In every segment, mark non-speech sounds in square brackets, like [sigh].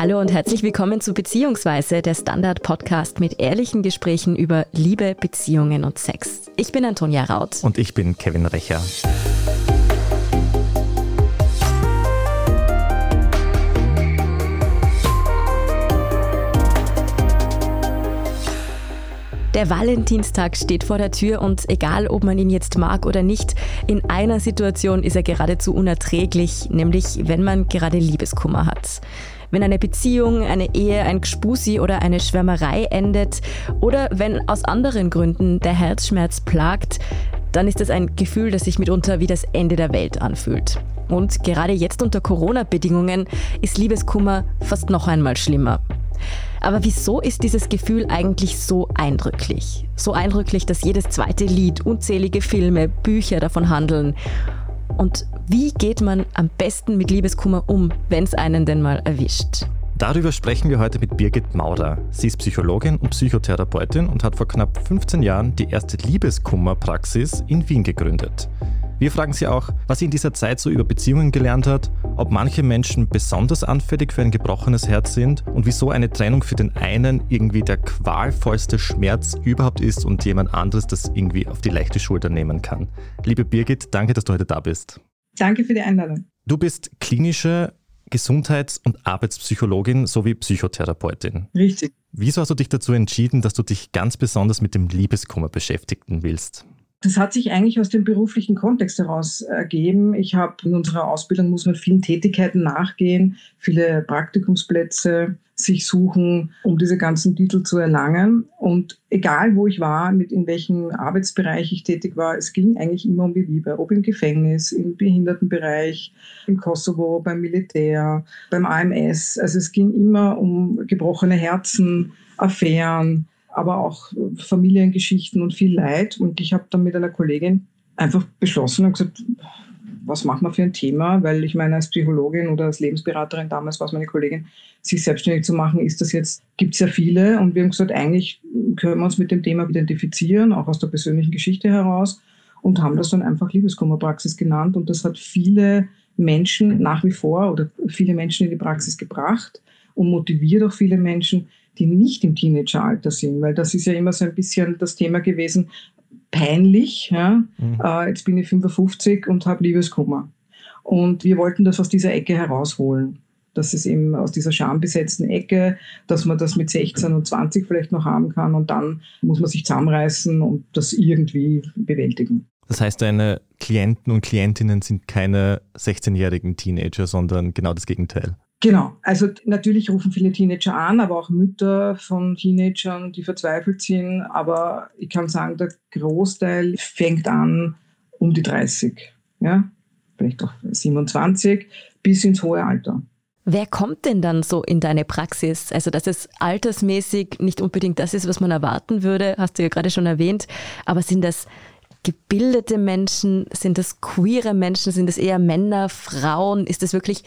Hallo und herzlich willkommen zu Beziehungsweise, der Standard-Podcast mit ehrlichen Gesprächen über Liebe, Beziehungen und Sex. Ich bin Antonia Raut. Und ich bin Kevin Recher. Der Valentinstag steht vor der Tür und egal, ob man ihn jetzt mag oder nicht, in einer Situation ist er geradezu unerträglich, nämlich wenn man gerade Liebeskummer hat. Wenn eine Beziehung, eine Ehe, ein Gspusi oder eine Schwärmerei endet oder wenn aus anderen Gründen der Herzschmerz plagt, dann ist das ein Gefühl, das sich mitunter wie das Ende der Welt anfühlt. Und gerade jetzt unter Corona-Bedingungen ist Liebeskummer fast noch einmal schlimmer. Aber wieso ist dieses Gefühl eigentlich so eindrücklich? So eindrücklich, dass jedes zweite Lied, unzählige Filme, Bücher davon handeln. Und wie geht man am besten mit Liebeskummer um, wenn es einen denn mal erwischt? Darüber sprechen wir heute mit Birgit Maurer. Sie ist Psychologin und Psychotherapeutin und hat vor knapp 15 Jahren die erste Liebeskummerpraxis in Wien gegründet. Wir fragen sie auch, was sie in dieser Zeit so über Beziehungen gelernt hat, ob manche Menschen besonders anfällig für ein gebrochenes Herz sind und wieso eine Trennung für den einen irgendwie der qualvollste Schmerz überhaupt ist und jemand anderes das irgendwie auf die leichte Schulter nehmen kann. Liebe Birgit, danke, dass du heute da bist. Danke für die Einladung. Du bist klinische Gesundheits- und Arbeitspsychologin sowie Psychotherapeutin. Richtig. Wieso hast du dich dazu entschieden, dass du dich ganz besonders mit dem Liebeskummer beschäftigen willst? Das hat sich eigentlich aus dem beruflichen Kontext heraus ergeben. Ich habe in unserer Ausbildung muss man vielen Tätigkeiten nachgehen, viele Praktikumsplätze sich suchen, um diese ganzen Titel zu erlangen. Und egal wo ich war, mit in welchem Arbeitsbereich ich tätig war, es ging eigentlich immer um die Liebe. Ob im Gefängnis, im Behindertenbereich, im Kosovo, beim Militär, beim AMS. Also es ging immer um gebrochene Herzen, Affären, aber auch Familiengeschichten und viel Leid. Und ich habe dann mit einer Kollegin einfach beschlossen und gesagt, was machen wir für ein Thema? Weil ich meine, als Psychologin oder als Lebensberaterin, damals war es meine Kollegin, sich selbstständig zu machen, ist das jetzt, gibt es ja viele. Und wir haben gesagt, eigentlich können wir uns mit dem Thema identifizieren, auch aus der persönlichen Geschichte heraus. Und haben das dann einfach Liebeskummerpraxis genannt. Und das hat viele Menschen nach wie vor oder viele Menschen in die Praxis gebracht und motiviert auch viele Menschen, die nicht im Teenageralter sind, weil das ist ja immer so ein bisschen das Thema gewesen, peinlich. Ja? Mhm. Äh, jetzt bin ich 55 und habe Liebeskummer. Und wir wollten das aus dieser Ecke herausholen. Das ist eben aus dieser schambesetzten Ecke, dass man das mit 16 und 20 vielleicht noch haben kann und dann muss man sich zusammenreißen und das irgendwie bewältigen. Das heißt, deine Klienten und Klientinnen sind keine 16-jährigen Teenager, sondern genau das Gegenteil. Genau, also natürlich rufen viele Teenager an, aber auch Mütter von Teenagern, die verzweifelt sind. Aber ich kann sagen, der Großteil fängt an um die 30, ja, vielleicht auch 27 bis ins hohe Alter. Wer kommt denn dann so in deine Praxis? Also, dass es altersmäßig nicht unbedingt das ist, was man erwarten würde, hast du ja gerade schon erwähnt. Aber sind das gebildete Menschen? Sind das queere Menschen? Sind das eher Männer, Frauen? Ist das wirklich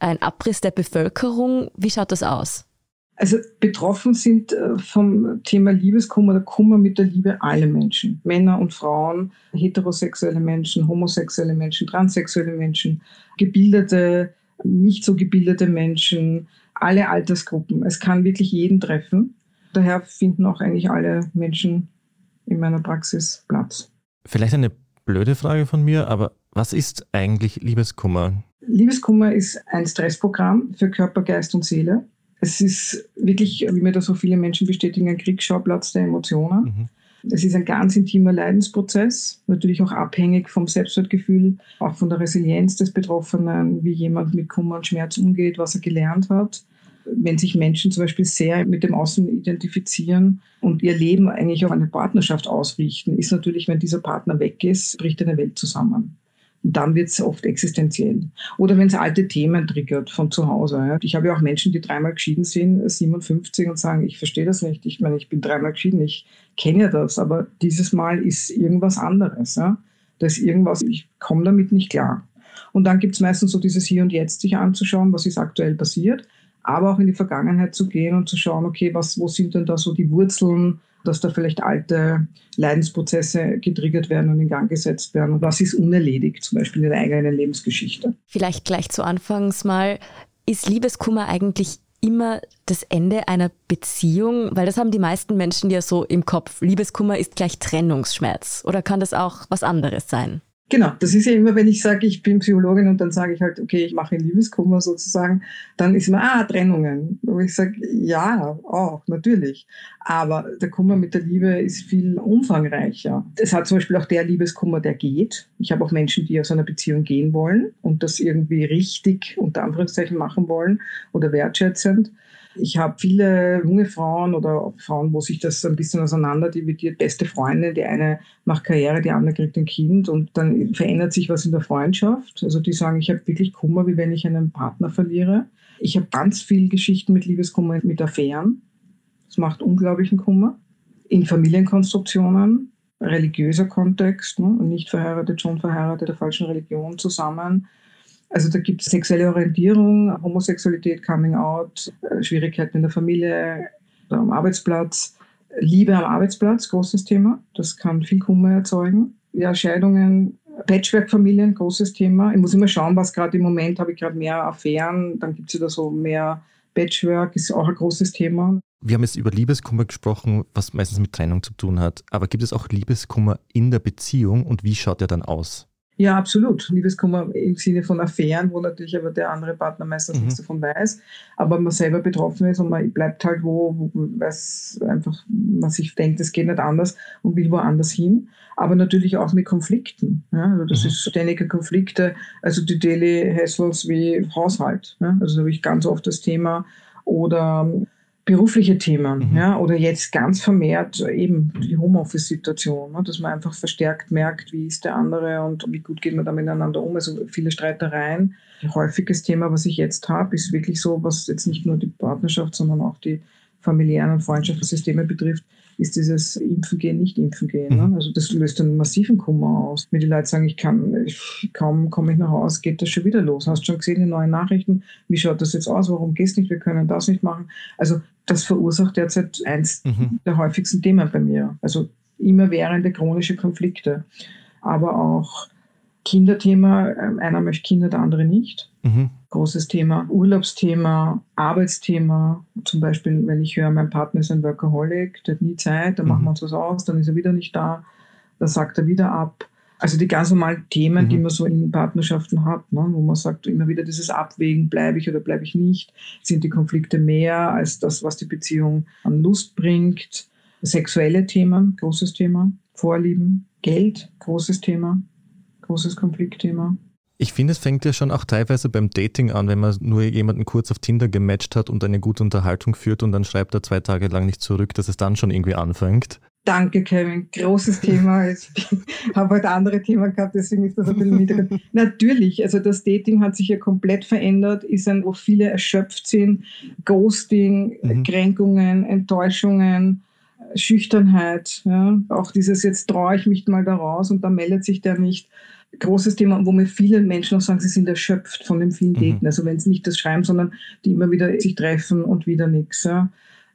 ein Abriss der Bevölkerung? Wie schaut das aus? Also betroffen sind äh, vom Thema Liebeskummer oder Kummer mit der Liebe alle Menschen. Männer und Frauen, heterosexuelle Menschen, homosexuelle Menschen, transsexuelle Menschen, gebildete, nicht so gebildete Menschen, alle Altersgruppen. Es kann wirklich jeden treffen. Daher finden auch eigentlich alle Menschen in meiner Praxis Platz. Vielleicht eine blöde Frage von mir, aber was ist eigentlich Liebeskummer? Liebeskummer ist ein Stressprogramm für Körper, Geist und Seele. Es ist wirklich, wie mir da so viele Menschen bestätigen, ein Kriegsschauplatz der Emotionen. Mhm. Es ist ein ganz intimer Leidensprozess, natürlich auch abhängig vom Selbstwertgefühl, auch von der Resilienz des Betroffenen, wie jemand mit Kummer und Schmerz umgeht, was er gelernt hat. Wenn sich Menschen zum Beispiel sehr mit dem Außen identifizieren und ihr Leben eigentlich auf eine Partnerschaft ausrichten, ist natürlich, wenn dieser Partner weg ist, bricht eine Welt zusammen dann wird es oft existenziell. Oder wenn es alte Themen triggert von zu Hause. Ja. Ich habe ja auch Menschen, die dreimal geschieden sind, 57 und sagen, ich verstehe das nicht. Ich meine, ich bin dreimal geschieden, ich kenne ja das, aber dieses Mal ist irgendwas anderes. Ja. Da ist irgendwas, ich komme damit nicht klar. Und dann gibt es meistens so dieses Hier und Jetzt sich anzuschauen, was ist aktuell passiert, aber auch in die Vergangenheit zu gehen und zu schauen, okay, was, wo sind denn da so die Wurzeln, dass da vielleicht alte Leidensprozesse getriggert werden und in Gang gesetzt werden. Und was ist unerledigt, zum Beispiel in der eigenen Lebensgeschichte. Vielleicht gleich zu Anfangs mal, ist Liebeskummer eigentlich immer das Ende einer Beziehung? Weil das haben die meisten Menschen ja so im Kopf. Liebeskummer ist gleich Trennungsschmerz. Oder kann das auch was anderes sein? Genau, das ist ja immer, wenn ich sage, ich bin Psychologin und dann sage ich halt, okay, ich mache Liebeskummer sozusagen, dann ist immer, ah, Trennungen. Wo ich sage, ja, auch, natürlich. Aber der Kummer mit der Liebe ist viel umfangreicher. Es hat zum Beispiel auch der Liebeskummer, der geht. Ich habe auch Menschen, die aus einer Beziehung gehen wollen und das irgendwie richtig unter Anführungszeichen machen wollen oder wertschätzend. Ich habe viele junge Frauen oder Frauen, wo sich das ein bisschen auseinander dividiert. Beste Freundin, die eine macht Karriere, die andere kriegt ein Kind und dann verändert sich was in der Freundschaft. Also die sagen, ich habe wirklich Kummer, wie wenn ich einen Partner verliere. Ich habe ganz viel Geschichten mit Liebeskummer, mit Affären. Das macht unglaublichen Kummer. In Familienkonstruktionen, religiöser Kontext, ne, nicht verheiratet, schon verheiratet, der falschen Religion zusammen also da gibt es sexuelle Orientierung, Homosexualität, Coming Out, äh, Schwierigkeiten in der Familie, am Arbeitsplatz, Liebe am Arbeitsplatz, großes Thema. Das kann viel Kummer erzeugen. Ja, Scheidungen, Patchwork-Familien, großes Thema. Ich muss immer schauen, was gerade im Moment habe ich gerade mehr Affären, dann gibt es wieder so mehr Patchwork, ist auch ein großes Thema. Wir haben jetzt über Liebeskummer gesprochen, was meistens mit Trennung zu tun hat. Aber gibt es auch Liebeskummer in der Beziehung und wie schaut der dann aus? Ja, absolut. Liebeskummer im Sinne von Affären, wo natürlich aber der andere Partner meistens mhm. nichts davon weiß, aber man selber betroffen ist und man bleibt halt wo, wo weiß einfach, man sich denkt, es geht nicht anders und will woanders hin. Aber natürlich auch mit Konflikten. Ja? Also das mhm. ist ständige Konflikte, also die Daily Hassles wie Haushalt. Ja? Also da habe ich ganz oft das Thema oder berufliche Themen, mhm. ja, oder jetzt ganz vermehrt eben die Homeoffice-Situation, ne, dass man einfach verstärkt merkt, wie ist der andere und wie gut geht man da miteinander um. Also viele Streitereien. Ein häufiges Thema, was ich jetzt habe, ist wirklich so, was jetzt nicht nur die Partnerschaft, sondern auch die familiären und Freundschaftssysteme betrifft, ist dieses Impfen gehen, nicht impfen gehen. Ne? Mhm. Also das löst einen massiven Kummer aus. Wenn die Leute sagen, ich kann, ich, kaum komme ich nach Hause, geht das schon wieder los. Hast schon gesehen, die neuen Nachrichten, wie schaut das jetzt aus, warum gehst nicht, wir können das nicht machen. Also das verursacht derzeit eins mhm. der häufigsten Themen bei mir. Also immerwährende chronische Konflikte. Aber auch Kinderthema, ähm, einer möchte Kinder, der andere nicht. Mhm. Großes Thema. Urlaubsthema, Arbeitsthema. Zum Beispiel, wenn ich höre, mein Partner ist ein Workaholic, der hat nie Zeit, dann mhm. machen wir uns was aus, dann ist er wieder nicht da, dann sagt er wieder ab. Also die ganz normalen Themen, mhm. die man so in Partnerschaften hat, ne, wo man sagt, immer wieder dieses Abwägen, bleibe ich oder bleibe ich nicht, sind die Konflikte mehr als das, was die Beziehung an Lust bringt. Sexuelle Themen, großes Thema. Vorlieben, Geld, großes Thema, großes Konfliktthema. Ich finde, es fängt ja schon auch teilweise beim Dating an, wenn man nur jemanden kurz auf Tinder gematcht hat und eine gute Unterhaltung führt und dann schreibt er zwei Tage lang nicht zurück, dass es dann schon irgendwie anfängt. Danke, Kevin. Großes Thema. [laughs] Ich habe heute andere Themen gehabt, deswegen ist das ein bisschen niedrig. Natürlich, also das Dating hat sich ja komplett verändert, ist ein, wo viele erschöpft sind. Ghosting, mhm. Kränkungen, Enttäuschungen, Schüchternheit. Ja. Auch dieses, jetzt traue ich mich mal da raus und da meldet sich der nicht. Großes Thema, wo mir viele Menschen auch sagen, sie sind erschöpft von dem vielen Daten. Mhm. Also wenn es nicht das Schreiben, sondern die immer wieder sich treffen und wieder nichts. Ja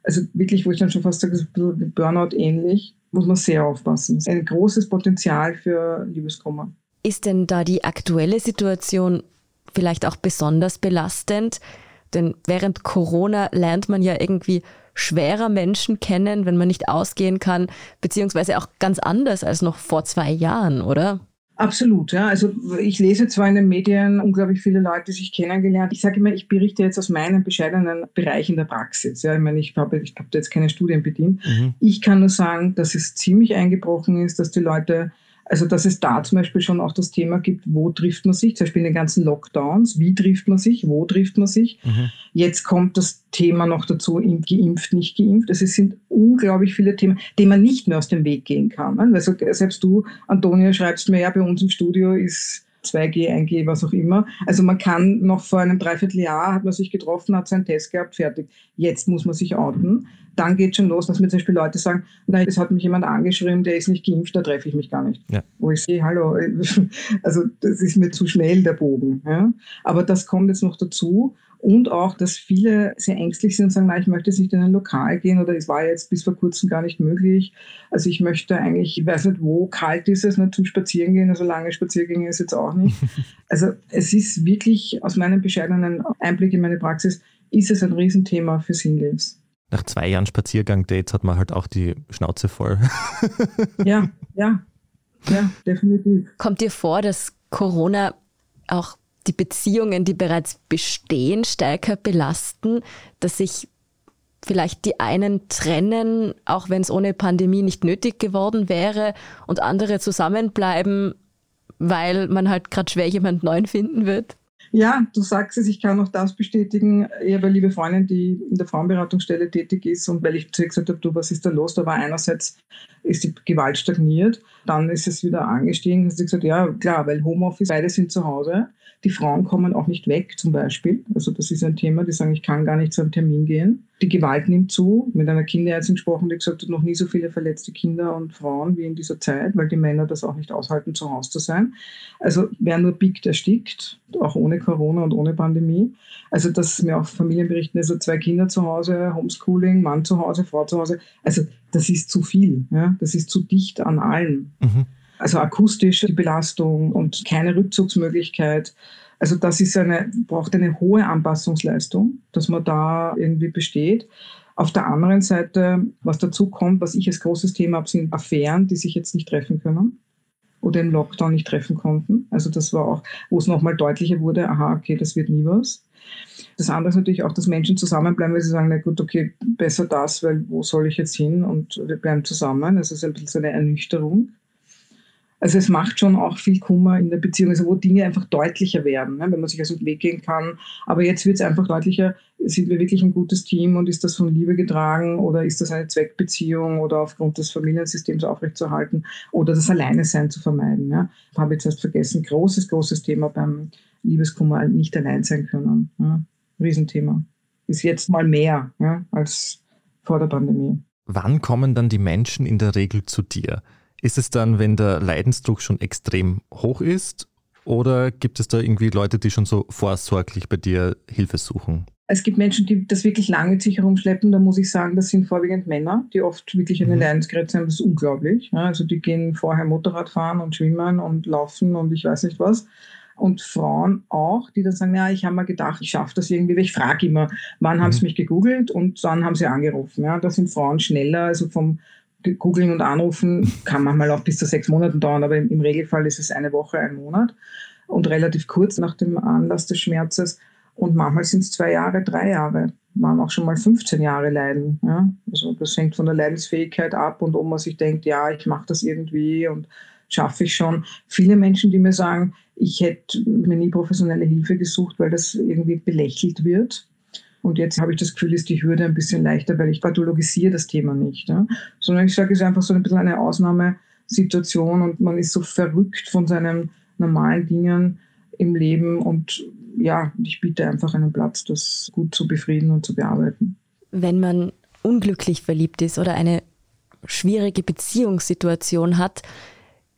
also wirklich, wo ich dann schon fast sage, ist ein bisschen Burnout ähnlich, muss man sehr aufpassen. Das ist ein großes Potenzial für Liebeskummer. Ist denn da die aktuelle Situation vielleicht auch besonders belastend? Denn während Corona lernt man ja irgendwie schwerer Menschen kennen, wenn man nicht ausgehen kann, beziehungsweise auch ganz anders als noch vor zwei Jahren, oder? Absolut, ja. Also ich lese zwar in den Medien unglaublich viele Leute, die sich kennengelernt. Ich sage immer, ich berichte jetzt aus meinem bescheidenen Bereich in der Praxis. Ja, ich meine, ich habe ich hab jetzt keine Studien bedient. Mhm. Ich kann nur sagen, dass es ziemlich eingebrochen ist, dass die Leute also, dass es da zum Beispiel schon auch das Thema gibt, wo trifft man sich, zum Beispiel in den ganzen Lockdowns, wie trifft man sich, wo trifft man sich. Mhm. Jetzt kommt das Thema noch dazu, geimpft, nicht geimpft. Also es sind unglaublich viele Themen, die man nicht mehr aus dem Weg gehen kann. Also selbst du, Antonia, schreibst mir ja, bei uns im Studio ist 2G, 1G, was auch immer. Also man kann noch vor einem Dreivierteljahr hat man sich getroffen, hat seinen Test gehabt, fertig. Jetzt muss man sich outen. Dann geht schon los, dass mir zum Beispiel Leute sagen, nein, es hat mich jemand angeschrieben, der ist nicht geimpft, da treffe ich mich gar nicht. Ja. Wo ich sehe, hallo, [laughs] also das ist mir zu schnell, der Bogen. Ja? Aber das kommt jetzt noch dazu. Und auch, dass viele sehr ängstlich sind und sagen, nein, ich möchte jetzt nicht in ein Lokal gehen oder es war jetzt bis vor kurzem gar nicht möglich. Also ich möchte eigentlich, ich weiß nicht wo, kalt ist es, nicht zum Spazierengehen, also lange Spaziergänge ist jetzt auch nicht. [laughs] Also es ist wirklich aus meinem bescheidenen Einblick in meine Praxis ist es ein Riesenthema für Singles. Nach zwei Jahren Spaziergang-Dates hat man halt auch die Schnauze voll. [laughs] ja, ja, ja, definitiv. Kommt dir vor, dass Corona auch die Beziehungen, die bereits bestehen, stärker belasten, dass sich vielleicht die einen trennen, auch wenn es ohne Pandemie nicht nötig geworden wäre, und andere zusammenbleiben, weil man halt gerade schwer jemand neuen finden wird? Ja, du sagst es, ich kann auch das bestätigen. Habe eine liebe Freundin, die in der Frauenberatungsstelle tätig ist und weil ich zu ihr gesagt habe, du, was ist da los? Da war einerseits ist die Gewalt stagniert, dann ist es wieder angestiegen. Sie hat gesagt, ja klar, weil Homeoffice, beide sind zu Hause. Die Frauen kommen auch nicht weg zum Beispiel. Also das ist ein Thema, die sagen, ich kann gar nicht zu einem Termin gehen. Die Gewalt nimmt zu. Mit einer Kinderärztin gesprochen, die gesagt hat, noch nie so viele verletzte Kinder und Frauen wie in dieser Zeit, weil die Männer das auch nicht aushalten, zu Hause zu sein. Also wer nur biegt, erstickt, auch ohne Corona und ohne Pandemie. Also das mir auch Familien berichten, also zwei Kinder zu Hause, Homeschooling, Mann zu Hause, Frau zu Hause. Also das ist zu viel. Ja? Das ist zu dicht an allen. Mhm. Also akustische Belastung und keine Rückzugsmöglichkeit. Also das ist eine, braucht eine hohe Anpassungsleistung, dass man da irgendwie besteht. Auf der anderen Seite, was dazu kommt, was ich als großes Thema habe, sind Affären, die sich jetzt nicht treffen können oder im Lockdown nicht treffen konnten. Also das war auch, wo es nochmal deutlicher wurde, aha, okay, das wird nie was. Das andere ist natürlich auch, dass Menschen zusammenbleiben, weil sie sagen, na gut, okay, besser das, weil wo soll ich jetzt hin? Und wir bleiben zusammen. Also es ist ein bisschen so eine Ernüchterung. Also es macht schon auch viel Kummer in der Beziehung, also wo Dinge einfach deutlicher werden, ne, wenn man sich aus dem Weg gehen kann. Aber jetzt wird es einfach deutlicher, sind wir wirklich ein gutes Team und ist das von Liebe getragen oder ist das eine Zweckbeziehung oder aufgrund des Familiensystems aufrechtzuerhalten oder das Alleinesein zu vermeiden. Ja. Habe jetzt erst vergessen, großes, großes Thema beim Liebeskummer, nicht allein sein können. Riesenthema. Ist jetzt mal mehr als vor der Pandemie. Wann kommen dann die Menschen in der Regel zu dir? Ist es dann, wenn der Leidensdruck schon extrem hoch ist? Oder gibt es da irgendwie Leute, die schon so vorsorglich bei dir Hilfe suchen? Es gibt Menschen, die das wirklich lange mit sich herumschleppen. Da muss ich sagen, das sind vorwiegend Männer, die oft wirklich eine mhm. Leidensgrenze haben. Das ist unglaublich. also die gehen vorher Motorrad fahren und schwimmen und laufen und ich weiß nicht was. Und Frauen auch, die dann sagen, ja, ich habe mir gedacht, ich schaffe das irgendwie. Ich frage immer, wann mhm. haben sie mich gegoogelt und dann haben sie angerufen. Ja, da sind Frauen schneller, also vom googeln und anrufen kann manchmal auch bis zu sechs Monaten dauern, aber im, Regelfall ist es eine Woche, ein Monat und relativ kurz nach dem Anlass des Schmerzes. Und manchmal sind es zwei Jahre, drei Jahre, man auch schon mal 15 Jahre leiden. Ja? Also das hängt von der Leidensfähigkeit ab und ob man sich denkt, ja, ich mache das irgendwie und schaffe ich schon. Viele Menschen, die mir sagen, ich hätte mir nie professionelle Hilfe gesucht, weil das irgendwie belächelt wird. Und jetzt habe ich das Gefühl, ist die Hürde ein bisschen leichter, weil ich pathologisiere das Thema nicht. Ja? Sondern ich sage, es ist einfach so ein bisschen eine Ausnahmesituation und man ist so verrückt von seinen normalen Dingen im Leben und ja, ich biete einfach einen Platz, das gut zu befrieden und zu bearbeiten. Wenn man unglücklich verliebt ist oder eine schwierige Beziehungssituation hat,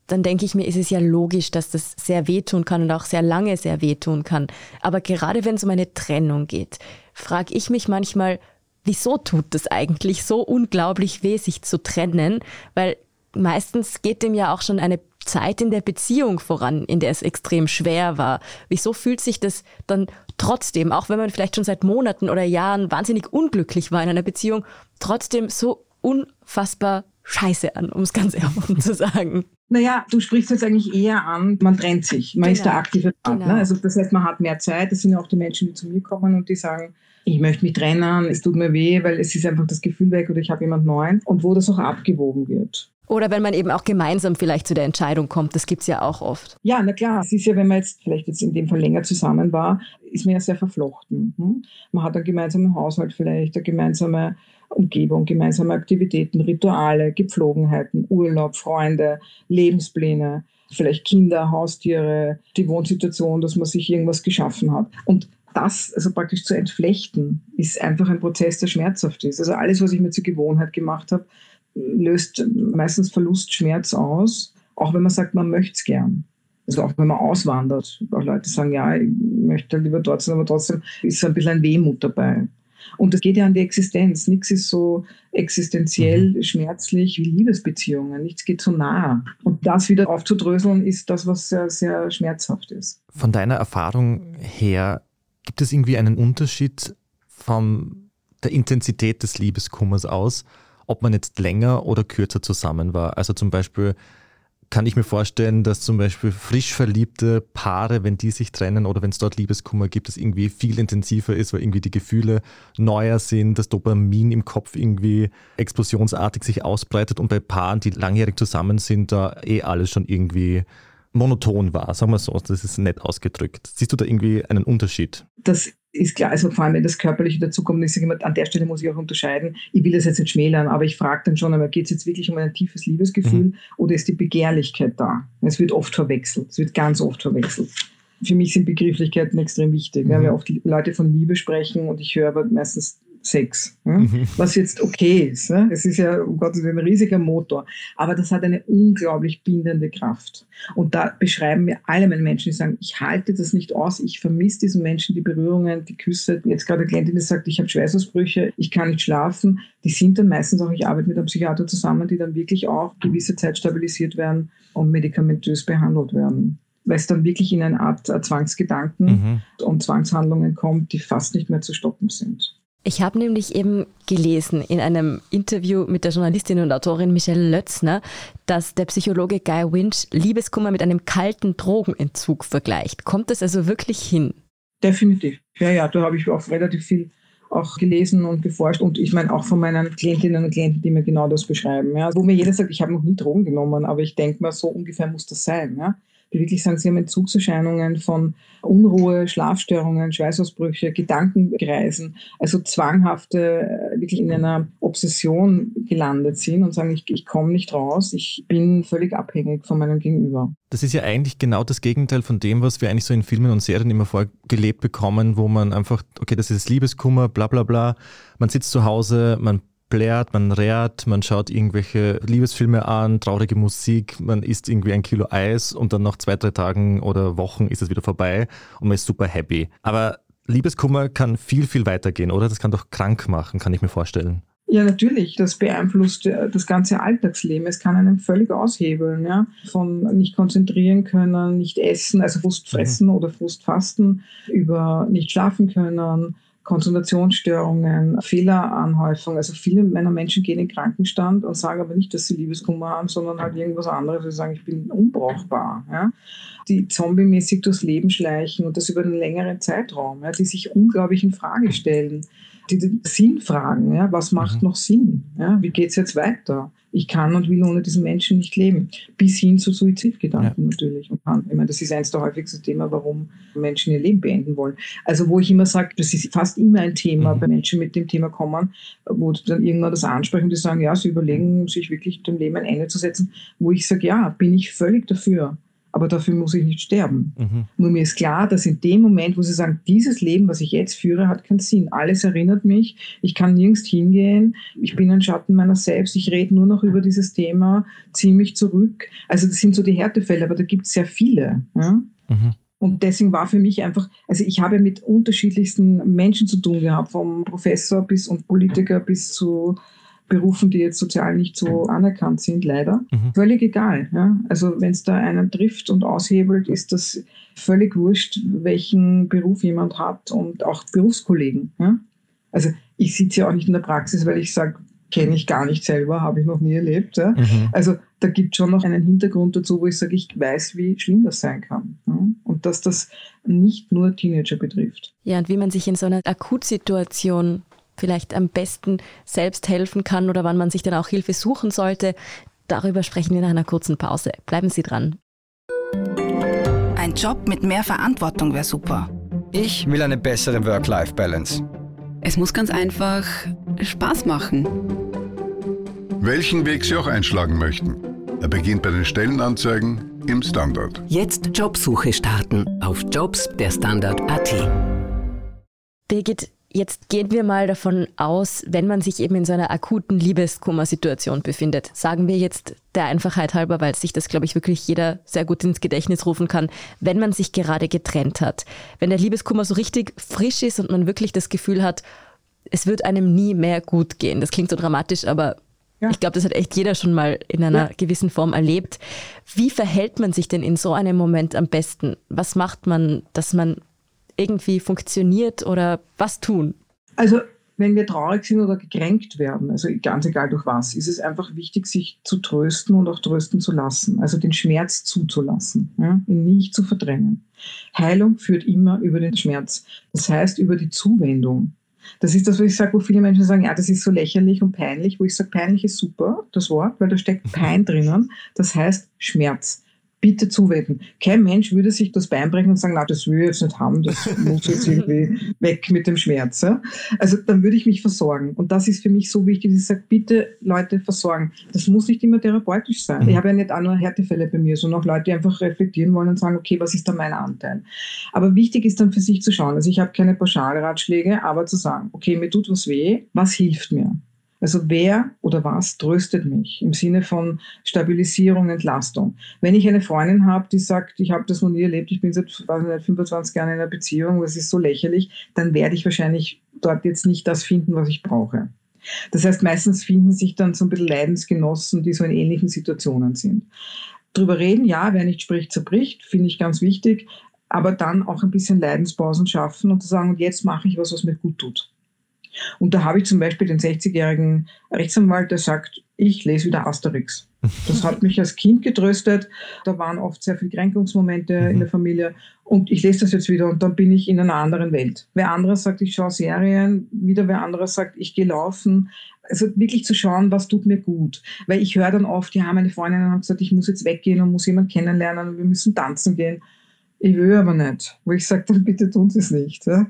dann denke ich mir, ist es ja logisch, dass das sehr wehtun kann und auch sehr lange sehr wehtun kann. Aber gerade wenn es um eine Trennung geht, frage ich mich manchmal, wieso tut das eigentlich so unglaublich weh, sich zu trennen? Weil meistens geht dem ja auch schon eine Zeit in der Beziehung voran, in der es extrem schwer war. Wieso fühlt sich das dann trotzdem, auch wenn man vielleicht schon seit Monaten oder Jahren wahnsinnig unglücklich war in einer Beziehung, trotzdem so unfassbar scheiße an, um es ganz [laughs] offen zu sagen? Naja, du sprichst jetzt eigentlich eher an, man trennt sich, man genau. ist der aktive Partner. Genau. Also das heißt, man hat mehr Zeit. Das sind ja auch die Menschen, die zu mir kommen und die sagen, ich möchte mich trennen, es tut mir weh, weil es ist einfach das Gefühl weg oder ich habe jemand Neuen und wo das auch abgewogen wird. Oder wenn man eben auch gemeinsam vielleicht zu der Entscheidung kommt, das gibt es ja auch oft. Ja, na klar, es ist ja, wenn man jetzt vielleicht jetzt in dem Fall länger zusammen war, ist man ja sehr verflochten. Hm? Man hat einen gemeinsamen Haushalt vielleicht, eine gemeinsame Umgebung, gemeinsame Aktivitäten, Rituale, Gepflogenheiten, Urlaub, Freunde, Lebenspläne, vielleicht Kinder, Haustiere, die Wohnsituation, dass man sich irgendwas geschaffen hat. Und das also praktisch zu entflechten, ist einfach ein Prozess, der schmerzhaft ist. Also alles, was ich mir zur Gewohnheit gemacht habe, löst meistens Verlust, Schmerz aus, auch wenn man sagt, man möchte es gern. Also auch wenn man auswandert. Auch Leute sagen, ja, ich möchte lieber dort sein, aber trotzdem ist so ein bisschen ein Wehmut dabei. Und das geht ja an die Existenz. Nichts ist so existenziell mhm. schmerzlich wie Liebesbeziehungen. Nichts geht so nah. Und das wieder aufzudröseln, ist das, was sehr, sehr schmerzhaft ist. Von deiner Erfahrung her, gibt es irgendwie einen Unterschied von der Intensität des Liebeskummers aus, ob man jetzt länger oder kürzer zusammen war. Also zum Beispiel kann ich mir vorstellen, dass zum Beispiel frisch verliebte Paare, wenn die sich trennen oder wenn es dort Liebeskummer gibt, das irgendwie viel intensiver ist, weil irgendwie die Gefühle neuer sind, das Dopamin im Kopf irgendwie explosionsartig sich ausbreitet und bei Paaren, die langjährig zusammen sind, da eh alles schon irgendwie monoton war, sagen wir so, das ist nett ausgedrückt. Siehst du da irgendwie einen Unterschied? Das ist klar, also vor allem wenn das Körperliche dazukommt, ist immer, an der Stelle muss ich auch unterscheiden. Ich will das jetzt nicht schmälern, aber ich frage dann schon einmal, geht es jetzt wirklich um ein tiefes Liebesgefühl mhm. oder ist die Begehrlichkeit da? Es wird oft verwechselt, es wird ganz oft verwechselt. Für mich sind Begrifflichkeiten extrem wichtig, mhm. weil wir oft Leute von Liebe sprechen und ich höre aber meistens Sex, ja? mhm. was jetzt okay ist. Ja? Es ist ja, um Gottes Willen, ein riesiger Motor, aber das hat eine unglaublich bindende Kraft. Und da beschreiben mir alle meine Menschen, die sagen, ich halte das nicht aus, ich vermisse diesen Menschen, die Berührungen, die Küsse. Jetzt gerade eine Klientin, die sagt, ich habe Schweißausbrüche, ich kann nicht schlafen. Die sind dann meistens auch, ich arbeite mit einem Psychiater zusammen, die dann wirklich auch gewisse Zeit stabilisiert werden und medikamentös behandelt werden weil es dann wirklich in eine Art Zwangsgedanken mhm. und Zwangshandlungen kommt, die fast nicht mehr zu stoppen sind. Ich habe nämlich eben gelesen in einem Interview mit der Journalistin und Autorin Michelle Lötzner, dass der Psychologe Guy Winch Liebeskummer mit einem kalten Drogenentzug vergleicht. Kommt das also wirklich hin? Definitiv. Ja, ja, da habe ich auch relativ viel auch gelesen und geforscht und ich meine auch von meinen Klientinnen und Klienten, die mir genau das beschreiben. Ja. Wo mir jeder sagt, ich habe noch nie Drogen genommen, aber ich denke mal, so ungefähr muss das sein. Ja die wirklich sagen, sie haben Entzugserscheinungen von Unruhe, Schlafstörungen, Schweißausbrüche, Gedankenkreisen, also zwanghafte, äh, wirklich in einer Obsession gelandet sind und sagen, ich, ich komme nicht raus, ich bin völlig abhängig von meinem Gegenüber. Das ist ja eigentlich genau das Gegenteil von dem, was wir eigentlich so in Filmen und Serien immer vorgelebt bekommen, wo man einfach, okay, das ist Liebeskummer, bla bla bla, man sitzt zu Hause, man blärt, man rät, man schaut irgendwelche Liebesfilme an, traurige Musik, man isst irgendwie ein Kilo Eis und dann nach zwei, drei Tagen oder Wochen ist es wieder vorbei und man ist super happy. Aber Liebeskummer kann viel, viel weitergehen, oder? Das kann doch krank machen, kann ich mir vorstellen. Ja, natürlich. Das beeinflusst äh, das ganze Alltagsleben. Es kann einen völlig aushebeln, ja. Von nicht konzentrieren können, nicht essen, also Frust fressen mhm. oder Frustfasten, über nicht schlafen können, Konzentrationsstörungen, Fehleranhäufung. Also viele meiner Menschen gehen in den Krankenstand und sagen aber nicht, dass sie Liebeskummer haben, sondern halt irgendwas anderes. Sie sagen, ich bin unbrauchbar. Ja? Die zombie-mäßig durchs Leben schleichen und das über einen längeren Zeitraum, ja? die sich unglaublich in Frage stellen. Die den Sinn fragen, ja? was macht mhm. noch Sinn? Ja? Wie geht es jetzt weiter? ich kann und will ohne diesen Menschen nicht leben. Bis hin zu Suizidgedanken ja. natürlich. Und kann. Ich meine, das ist eines der häufigsten Themen, warum Menschen ihr Leben beenden wollen. Also wo ich immer sage, das ist fast immer ein Thema mhm. bei Menschen mit dem Thema kommen, wo dann irgendwann das ansprechen und die sagen, ja, sie überlegen, sich wirklich dem Leben ein Ende zu setzen, wo ich sage, ja, bin ich völlig dafür aber dafür muss ich nicht sterben. Mhm. Nur mir ist klar, dass in dem Moment, wo sie sagen, dieses Leben, was ich jetzt führe, hat keinen Sinn. Alles erinnert mich, ich kann nirgends hingehen, ich bin ein Schatten meiner selbst, ich rede nur noch über dieses Thema, ziehe mich zurück. Also das sind so die Härtefälle, aber da gibt es sehr viele. Ja? Mhm. Und deswegen war für mich einfach, also ich habe mit unterschiedlichsten Menschen zu tun gehabt, vom Professor bis und Politiker bis zu Berufen, die jetzt sozial nicht so anerkannt sind, leider. Mhm. Völlig egal. Ja? Also wenn es da einen trifft und aushebelt, ist das völlig wurscht, welchen Beruf jemand hat und auch Berufskollegen. Ja? Also ich sitze ja auch nicht in der Praxis, weil ich sage, kenne ich gar nicht selber, habe ich noch nie erlebt. Ja? Mhm. Also da gibt es schon noch einen Hintergrund dazu, wo ich sage, ich weiß, wie schlimm das sein kann. Ja? Und dass das nicht nur Teenager betrifft. Ja, und wie man sich in so einer Akutsituation vielleicht am besten selbst helfen kann oder wann man sich dann auch Hilfe suchen sollte. Darüber sprechen wir nach einer kurzen Pause. Bleiben Sie dran. Ein Job mit mehr Verantwortung wäre super. Ich will eine bessere Work-Life-Balance. Es muss ganz einfach Spaß machen. Welchen Weg Sie auch einschlagen möchten. Er beginnt bei den Stellenanzeigen im Standard. Jetzt Jobsuche starten auf Jobs der Standard.at. Birgit, Jetzt gehen wir mal davon aus, wenn man sich eben in so einer akuten Liebeskummer-Situation befindet. Sagen wir jetzt der Einfachheit halber, weil sich das, glaube ich, wirklich jeder sehr gut ins Gedächtnis rufen kann, wenn man sich gerade getrennt hat. Wenn der Liebeskummer so richtig frisch ist und man wirklich das Gefühl hat, es wird einem nie mehr gut gehen. Das klingt so dramatisch, aber ja. ich glaube, das hat echt jeder schon mal in einer ja. gewissen Form erlebt. Wie verhält man sich denn in so einem Moment am besten? Was macht man, dass man irgendwie funktioniert oder was tun? Also wenn wir traurig sind oder gekränkt werden, also ganz egal durch was, ist es einfach wichtig, sich zu trösten und auch trösten zu lassen, also den Schmerz zuzulassen, ja, ihn nicht zu verdrängen. Heilung führt immer über den Schmerz, das heißt über die Zuwendung. Das ist das, was ich sage, wo viele Menschen sagen, ja, das ist so lächerlich und peinlich, wo ich sage, peinlich ist super, das Wort, weil da steckt Pein drinnen, das heißt Schmerz bitte zuwenden. Kein Mensch würde sich das Bein brechen und sagen, na, das will ich jetzt nicht haben, das [laughs] muss jetzt irgendwie weg mit dem Schmerz. Ja? Also dann würde ich mich versorgen. Und das ist für mich so wichtig, dass ich sage, bitte Leute versorgen. Das muss nicht immer therapeutisch sein. Mhm. Ich habe ja nicht auch nur Härtefälle bei mir, sondern auch Leute, die einfach reflektieren wollen und sagen, okay, was ist da mein Anteil? Aber wichtig ist dann für sich zu schauen. Also ich habe keine Pauschalratschläge, aber zu sagen, okay, mir tut was weh, was hilft mir? Also wer oder was tröstet mich im Sinne von Stabilisierung, Entlastung. Wenn ich eine Freundin habe, die sagt, ich habe das noch nie erlebt, ich bin seit 25 Jahren in einer Beziehung, das ist so lächerlich, dann werde ich wahrscheinlich dort jetzt nicht das finden, was ich brauche. Das heißt, meistens finden sich dann so ein bisschen Leidensgenossen, die so in ähnlichen Situationen sind. Drüber reden, ja, wer nicht spricht, zerbricht, finde ich ganz wichtig, aber dann auch ein bisschen Leidenspausen schaffen und zu sagen, und jetzt mache ich was, was mir gut tut. Und da habe ich zum Beispiel den 60-jährigen Rechtsanwalt, der sagt, ich lese wieder Asterix. Das hat mich als Kind getröstet. Da waren oft sehr viele Kränkungsmomente mhm. in der Familie. Und ich lese das jetzt wieder und dann bin ich in einer anderen Welt. Wer anderes sagt, ich schaue Serien, wieder wer anderes sagt, ich gehe laufen. Also wirklich zu schauen, was tut mir gut. Weil ich höre dann oft, ja, meine Freundinnen haben gesagt, ich muss jetzt weggehen und muss jemanden kennenlernen und wir müssen tanzen gehen. Ich will aber nicht. Wo ich sage, dann bitte tun Sie es nicht. Ja?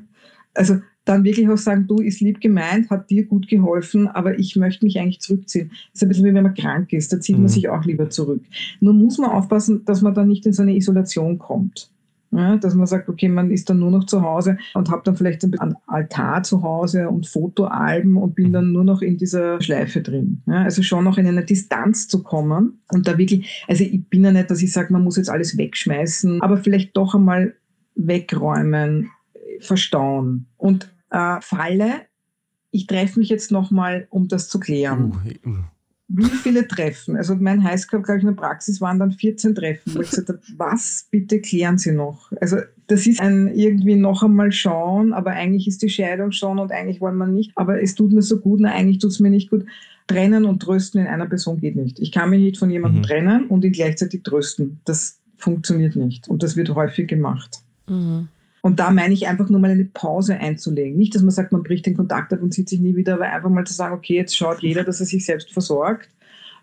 Also dann wirklich auch sagen, du, ist lieb gemeint, hat dir gut geholfen, aber ich möchte mich eigentlich zurückziehen. Das ist ein bisschen wie wenn man krank ist, da zieht mhm. man sich auch lieber zurück. Nur muss man aufpassen, dass man dann nicht in so eine Isolation kommt. Ja, dass man sagt, okay, man ist dann nur noch zu Hause und hat dann vielleicht ein Altar zu Hause und Fotoalben und bin dann nur noch in dieser Schleife drin. Ja, also schon noch in eine Distanz zu kommen und da wirklich, also ich bin ja nicht, dass ich sage, man muss jetzt alles wegschmeißen, aber vielleicht doch einmal wegräumen, verstauen und äh, Falle. Ich treffe mich jetzt nochmal, um das zu klären. Uh, uh. Wie viele Treffen? Also mein Highscore, glaube ich, in der Praxis waren dann 14 Treffen, wo ich gesagt habe, [laughs] was bitte klären Sie noch? Also das ist ein irgendwie noch einmal schauen, aber eigentlich ist die Scheidung schon und eigentlich wollen wir nicht, aber es tut mir so gut, na eigentlich tut es mir nicht gut. Trennen und trösten in einer Person geht nicht. Ich kann mich nicht von jemandem mhm. trennen und ihn gleichzeitig trösten. Das funktioniert nicht und das wird häufig gemacht. Mhm. Und da meine ich einfach nur mal eine Pause einzulegen. Nicht, dass man sagt, man bricht den Kontakt ab und sieht sich nie wieder, aber einfach mal zu sagen, okay, jetzt schaut jeder, dass er sich selbst versorgt,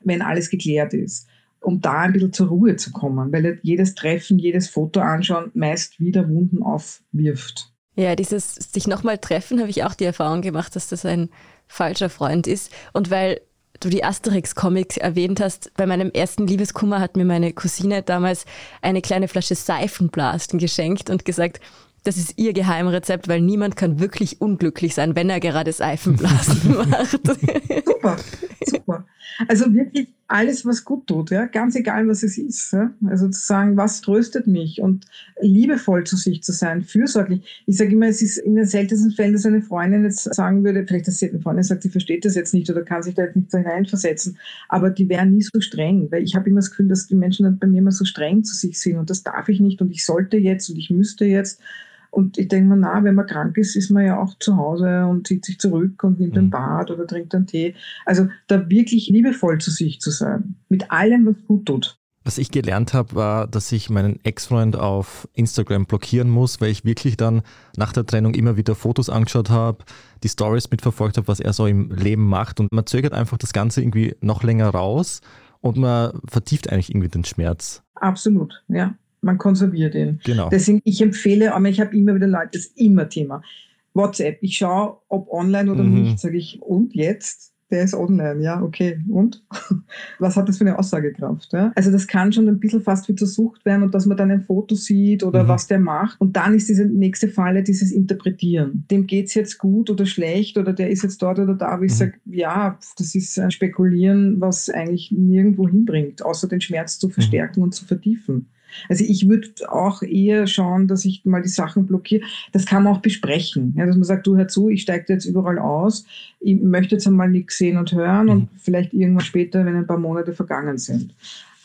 wenn alles geklärt ist. Um da ein bisschen zur Ruhe zu kommen, weil jedes Treffen, jedes Foto anschauen meist wieder Wunden aufwirft. Ja, dieses sich nochmal treffen, habe ich auch die Erfahrung gemacht, dass das ein falscher Freund ist. Und weil du die Asterix-Comics erwähnt hast, bei meinem ersten Liebeskummer hat mir meine Cousine damals eine kleine Flasche Seifenblasen geschenkt und gesagt, das ist ihr Geheimrezept, weil niemand kann wirklich unglücklich sein, wenn er gerade Seifenblasen [laughs] macht. Super, super. Also wirklich alles, was gut tut, ja, ganz egal, was es ist. Ja? Also zu sagen, was tröstet mich und liebevoll zu sich zu sein, fürsorglich. Ich sage immer, es ist in den seltensten Fällen, dass eine Freundin jetzt sagen würde, vielleicht dass sie eine Freundin sagt, sie versteht das jetzt nicht oder kann sich da jetzt nicht hineinversetzen, aber die wären nie so streng, weil ich habe immer das Gefühl, dass die Menschen dann bei mir immer so streng zu sich sind und das darf ich nicht und ich sollte jetzt und ich müsste jetzt. Und ich denke mir, na, wenn man krank ist, ist man ja auch zu Hause und zieht sich zurück und nimmt ein mhm. Bad oder trinkt einen Tee. Also da wirklich liebevoll zu sich zu sein, mit allem, was gut tut. Was ich gelernt habe, war, dass ich meinen Ex-Freund auf Instagram blockieren muss, weil ich wirklich dann nach der Trennung immer wieder Fotos angeschaut habe, die Stories mitverfolgt habe, was er so im Leben macht. Und man zögert einfach das Ganze irgendwie noch länger raus und man vertieft eigentlich irgendwie den Schmerz. Absolut, ja man konserviert ihn. Genau. Deswegen, ich empfehle, aber ich habe immer wieder Leute, das ist immer Thema. WhatsApp, ich schaue, ob online oder mhm. nicht, sage ich, und jetzt? Der ist online, ja, okay. Und? [laughs] Was hat das für eine Aussagekraft? Ja? Also das kann schon ein bisschen fast wie zur Sucht werden und dass man dann ein Foto sieht oder mhm. was der macht. Und dann ist diese nächste Falle dieses Interpretieren. Dem geht es jetzt gut oder schlecht oder der ist jetzt dort oder da, wo ich mhm. sage, ja, das ist ein Spekulieren, was eigentlich nirgendwo hinbringt, außer den Schmerz zu verstärken mhm. und zu vertiefen. Also ich würde auch eher schauen, dass ich mal die Sachen blockiere. Das kann man auch besprechen. Ja, dass man sagt, du hör zu, ich steige jetzt überall aus, ich möchte jetzt einmal nichts sehen und hören mhm. und vielleicht irgendwann später, wenn ein paar Monate vergangen sind.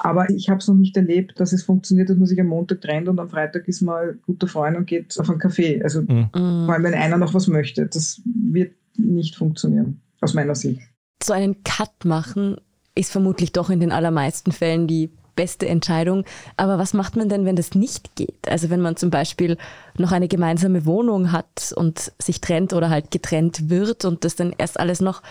Aber ich habe es noch nicht erlebt, dass es funktioniert, dass man sich am Montag trennt und am Freitag ist man guter Freund und geht auf einen Kaffee. Also mhm. vor allem, wenn einer noch was möchte. Das wird nicht funktionieren, aus meiner Sicht. So einen Cut machen ist vermutlich doch in den allermeisten Fällen die beste Entscheidung. Aber was macht man denn, wenn das nicht geht? Also wenn man zum Beispiel noch eine gemeinsame Wohnung hat und sich trennt oder halt getrennt wird und das dann erst alles noch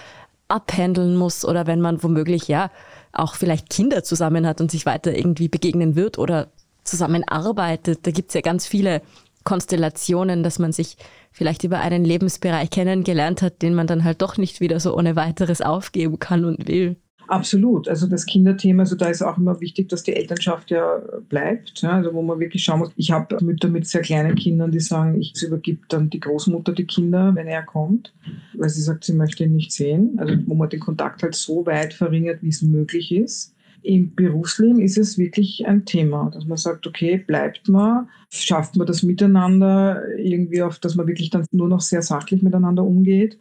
abhandeln muss oder wenn man womöglich ja auch vielleicht Kinder zusammen hat und sich weiter irgendwie begegnen wird oder zusammenarbeitet. Da gibt es ja ganz viele Konstellationen, dass man sich vielleicht über einen Lebensbereich kennengelernt hat, den man dann halt doch nicht wieder so ohne weiteres aufgeben kann und will. Absolut. Also das Kinderthema, also da ist auch immer wichtig, dass die Elternschaft ja bleibt. Ja, also wo man wirklich schauen muss. Ich habe Mütter mit sehr kleinen Kindern, die sagen, ich übergebe dann die Großmutter die Kinder, wenn er kommt, weil sie sagt, sie möchte ihn nicht sehen. Also wo man den Kontakt halt so weit verringert, wie es möglich ist. Im Berufsleben ist es wirklich ein Thema, dass man sagt, okay, bleibt man, schafft man das miteinander irgendwie auf, dass man wirklich dann nur noch sehr sachlich miteinander umgeht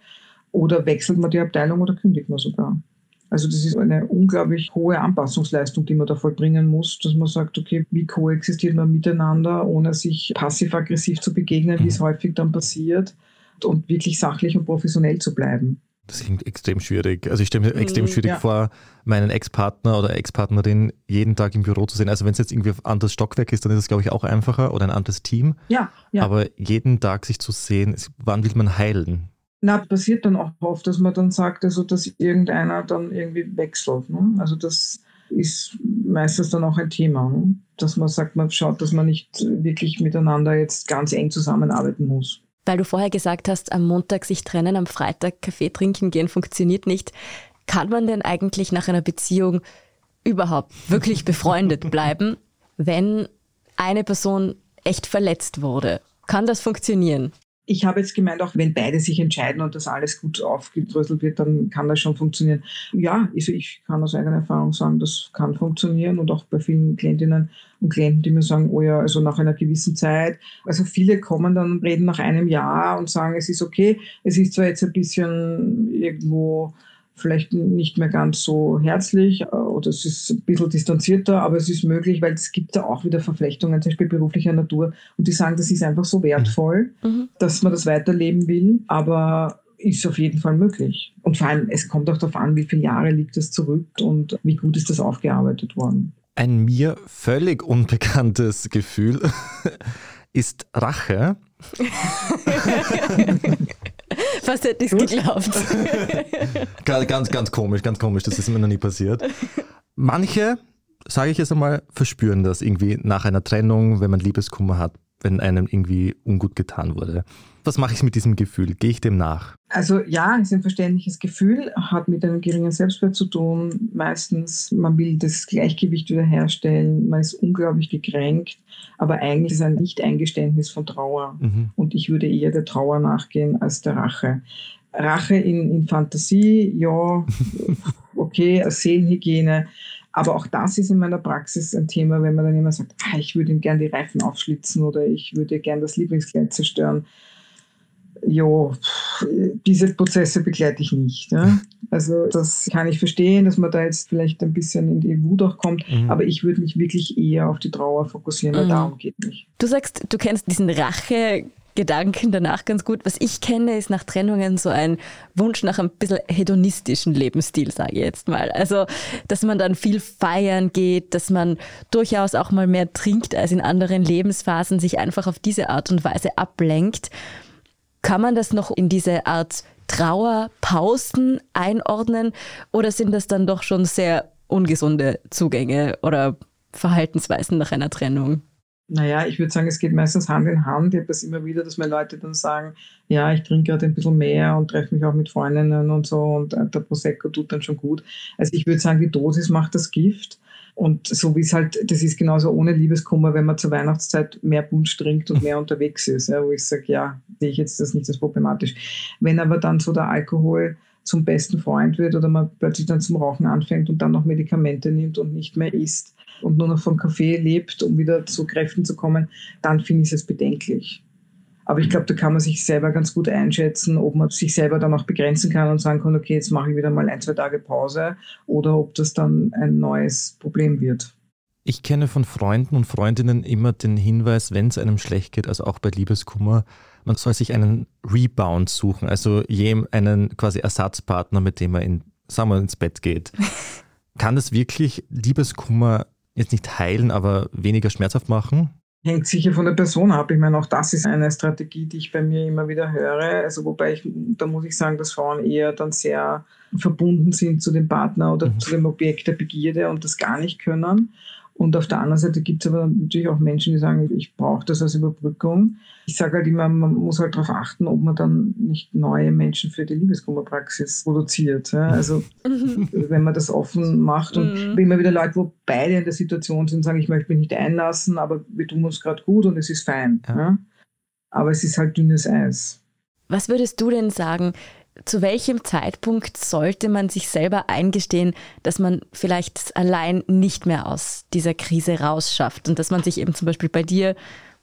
oder wechselt man die Abteilung oder kündigt man sogar. Also das ist eine unglaublich hohe Anpassungsleistung, die man da vollbringen muss, dass man sagt, okay, wie koexistiert man miteinander, ohne sich passiv-aggressiv zu begegnen, wie es mhm. häufig dann passiert, und wirklich sachlich und professionell zu bleiben. Das klingt extrem schwierig. Also ich stelle mir extrem mhm, schwierig ja. vor, meinen Ex-Partner oder Ex-Partnerin jeden Tag im Büro zu sehen. Also wenn es jetzt irgendwie ein anderes Stockwerk ist, dann ist es, glaube ich, auch einfacher oder ein anderes Team. Ja, ja. Aber jeden Tag sich zu sehen, wann will man heilen? Na, passiert dann auch oft, dass man dann sagt, also dass irgendeiner dann irgendwie wechselt. Ne? Also das ist meistens dann auch ein Thema, ne? dass man sagt, man schaut, dass man nicht wirklich miteinander jetzt ganz eng zusammenarbeiten muss. Weil du vorher gesagt hast, am Montag sich trennen, am Freitag Kaffee trinken gehen funktioniert nicht. Kann man denn eigentlich nach einer Beziehung überhaupt wirklich befreundet [laughs] bleiben, wenn eine Person echt verletzt wurde? Kann das funktionieren? Ich habe jetzt gemeint, auch wenn beide sich entscheiden und das alles gut aufgedröselt wird, dann kann das schon funktionieren. Ja, also ich kann aus eigener Erfahrung sagen, das kann funktionieren und auch bei vielen Klientinnen und Klienten, die mir sagen, oh ja, also nach einer gewissen Zeit. Also viele kommen dann reden nach einem Jahr und sagen, es ist okay. Es ist zwar jetzt ein bisschen irgendwo vielleicht nicht mehr ganz so herzlich äh, oder es ist ein bisschen distanzierter, aber es ist möglich, weil es gibt da auch wieder Verflechtungen, zum Beispiel beruflicher Natur und die sagen, das ist einfach so wertvoll, mhm. mhm. dass man das weiterleben will, aber ist auf jeden Fall möglich. Und vor allem, es kommt auch darauf an, wie viele Jahre liegt das zurück und wie gut ist das aufgearbeitet worden. Ein mir völlig unbekanntes Gefühl [laughs] ist Rache. [laughs] [laughs] Fast hätte ich es geglaubt. [laughs] ganz, ganz komisch, ganz komisch. Das ist mir noch nie passiert. Manche, sage ich jetzt einmal, verspüren das irgendwie nach einer Trennung, wenn man Liebeskummer hat, wenn einem irgendwie ungut getan wurde. Was mache ich mit diesem Gefühl? Gehe ich dem nach? Also ja, es ist ein verständliches Gefühl, hat mit einem geringen Selbstwert zu tun. Meistens, man will das Gleichgewicht wiederherstellen, man ist unglaublich gekränkt, aber eigentlich ist es ein Nicht-Eingeständnis von Trauer. Mhm. Und ich würde eher der Trauer nachgehen als der Rache. Rache in, in Fantasie, ja, [laughs] okay, Seelenhygiene. Aber auch das ist in meiner Praxis ein Thema, wenn man dann immer sagt, ah, ich würde ihm gern die Reifen aufschlitzen oder ich würde gern das Lieblingskleid zerstören ja, diese Prozesse begleite ich nicht. Ja. Also das kann ich verstehen, dass man da jetzt vielleicht ein bisschen in die Wut auch kommt, mhm. aber ich würde mich wirklich eher auf die Trauer fokussieren, weil mhm. darum geht nicht. Du sagst, du kennst diesen Rache. Gedanken danach ganz gut. Was ich kenne, ist nach Trennungen so ein Wunsch nach ein bisschen hedonistischen Lebensstil, sage ich jetzt mal. Also, dass man dann viel feiern geht, dass man durchaus auch mal mehr trinkt als in anderen Lebensphasen, sich einfach auf diese Art und Weise ablenkt. Kann man das noch in diese Art Trauerpausen einordnen oder sind das dann doch schon sehr ungesunde Zugänge oder Verhaltensweisen nach einer Trennung? Naja, ich würde sagen, es geht meistens Hand in Hand. Ich habe das immer wieder, dass mir Leute dann sagen, ja, ich trinke gerade ein bisschen mehr und treffe mich auch mit Freundinnen und so und der Prosecco tut dann schon gut. Also ich würde sagen, die Dosis macht das Gift. Und so wie es halt, das ist genauso ohne Liebeskummer, wenn man zur Weihnachtszeit mehr Punsch trinkt und mehr [laughs] unterwegs ist, ja, wo ich sage, ja, sehe ich jetzt das nicht als problematisch. Wenn aber dann so der Alkohol zum besten Freund wird oder man plötzlich dann zum Rauchen anfängt und dann noch Medikamente nimmt und nicht mehr isst und nur noch vom Kaffee lebt, um wieder zu Kräften zu kommen, dann finde ich es bedenklich. Aber ich glaube, da kann man sich selber ganz gut einschätzen, ob man sich selber dann auch begrenzen kann und sagen kann, okay, jetzt mache ich wieder mal ein, zwei Tage Pause oder ob das dann ein neues Problem wird. Ich kenne von Freunden und Freundinnen immer den Hinweis, wenn es einem schlecht geht, also auch bei Liebeskummer, man soll sich einen Rebound suchen, also einen quasi Ersatzpartner, mit dem man in, sagen wir, ins Bett geht. [laughs] Kann das wirklich Liebeskummer jetzt nicht heilen, aber weniger schmerzhaft machen? Hängt sicher von der Person ab. Ich meine, auch das ist eine Strategie, die ich bei mir immer wieder höre. Also wobei ich, da muss ich sagen, dass Frauen eher dann sehr verbunden sind zu dem Partner oder mhm. zu dem Objekt der Begierde und das gar nicht können. Und auf der anderen Seite gibt es aber natürlich auch Menschen, die sagen, ich brauche das als Überbrückung. Ich sage halt immer, man muss halt darauf achten, ob man dann nicht neue Menschen für die Liebeskummerpraxis produziert. Ja? Also [laughs] wenn man das offen macht und mhm. immer wieder Leute, wo beide in der Situation sind, sagen, ich möchte mich nicht einlassen, aber wir tun uns gerade gut und es ist fein. Ja. Ja? Aber es ist halt dünnes Eis. Was würdest du denn sagen, zu welchem Zeitpunkt sollte man sich selber eingestehen, dass man vielleicht allein nicht mehr aus dieser Krise rausschafft und dass man sich eben zum Beispiel bei dir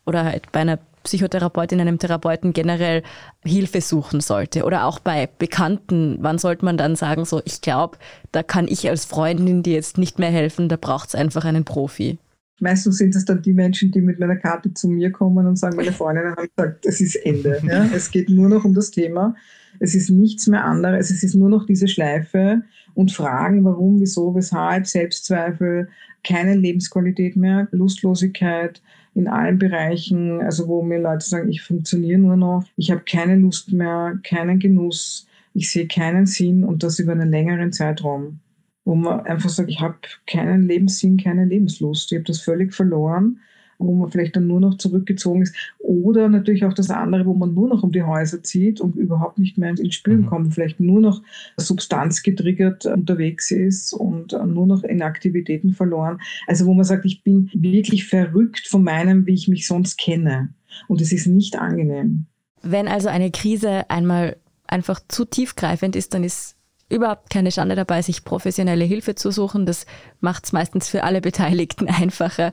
oder halt bei einer Psychotherapeutin, einem Therapeuten generell Hilfe suchen sollte oder auch bei Bekannten, wann sollte man dann sagen, so ich glaube, da kann ich als Freundin dir jetzt nicht mehr helfen, da braucht es einfach einen Profi. Meistens sind es dann die Menschen, die mit meiner Karte zu mir kommen und sagen, meine Freundinnen haben gesagt, es ist Ende. Ja? Es geht nur noch um das Thema. Es ist nichts mehr anderes. Es ist nur noch diese Schleife und Fragen, warum, wieso, weshalb, Selbstzweifel, keine Lebensqualität mehr, Lustlosigkeit in allen Bereichen. Also wo mir Leute sagen, ich funktioniere nur noch, ich habe keine Lust mehr, keinen Genuss, ich sehe keinen Sinn und das über einen längeren Zeitraum wo man einfach sagt, ich habe keinen Lebenssinn, keine Lebenslust. Ich habe das völlig verloren wo man vielleicht dann nur noch zurückgezogen ist. Oder natürlich auch das andere, wo man nur noch um die Häuser zieht und überhaupt nicht mehr ins Spielen mhm. kommt, vielleicht nur noch substanzgetriggert unterwegs ist und nur noch in Aktivitäten verloren. Also wo man sagt, ich bin wirklich verrückt von meinem, wie ich mich sonst kenne. Und es ist nicht angenehm. Wenn also eine Krise einmal einfach zu tiefgreifend ist, dann ist überhaupt keine Schande dabei, sich professionelle Hilfe zu suchen. Das macht es meistens für alle Beteiligten [laughs] einfacher.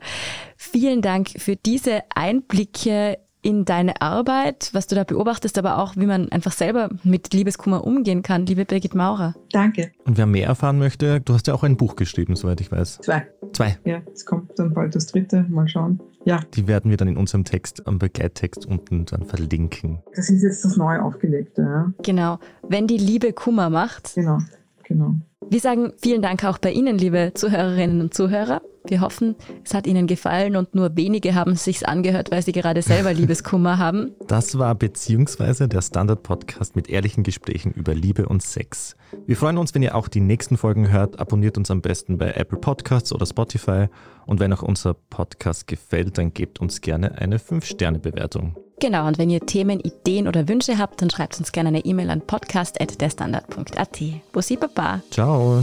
Vielen Dank für diese Einblicke in deine Arbeit, was du da beobachtest, aber auch, wie man einfach selber mit Liebeskummer umgehen kann, liebe Birgit Maurer. Danke. Und wer mehr erfahren möchte, du hast ja auch ein Buch geschrieben, soweit ich weiß. Zwei. Zwei. Ja, es kommt dann bald das dritte. Mal schauen. Ja. Die werden wir dann in unserem Text, am Begleittext unten dann verlinken. Das ist jetzt das neu aufgelegte, ja. Genau. Wenn die Liebe Kummer macht. Genau, genau. Wir sagen vielen Dank auch bei Ihnen, liebe Zuhörerinnen und Zuhörer. Wir hoffen, es hat Ihnen gefallen und nur wenige haben es sich angehört, weil sie gerade selber [laughs] Liebeskummer haben. Das war beziehungsweise der Standard-Podcast mit ehrlichen Gesprächen über Liebe und Sex. Wir freuen uns, wenn ihr auch die nächsten Folgen hört. Abonniert uns am besten bei Apple Podcasts oder Spotify. Und wenn auch unser Podcast gefällt, dann gebt uns gerne eine 5-Sterne-Bewertung. Genau, und wenn ihr Themen, Ideen oder Wünsche habt, dann schreibt uns gerne eine E-Mail an podcast.derstandard.at. Bussi Baba. Ciao.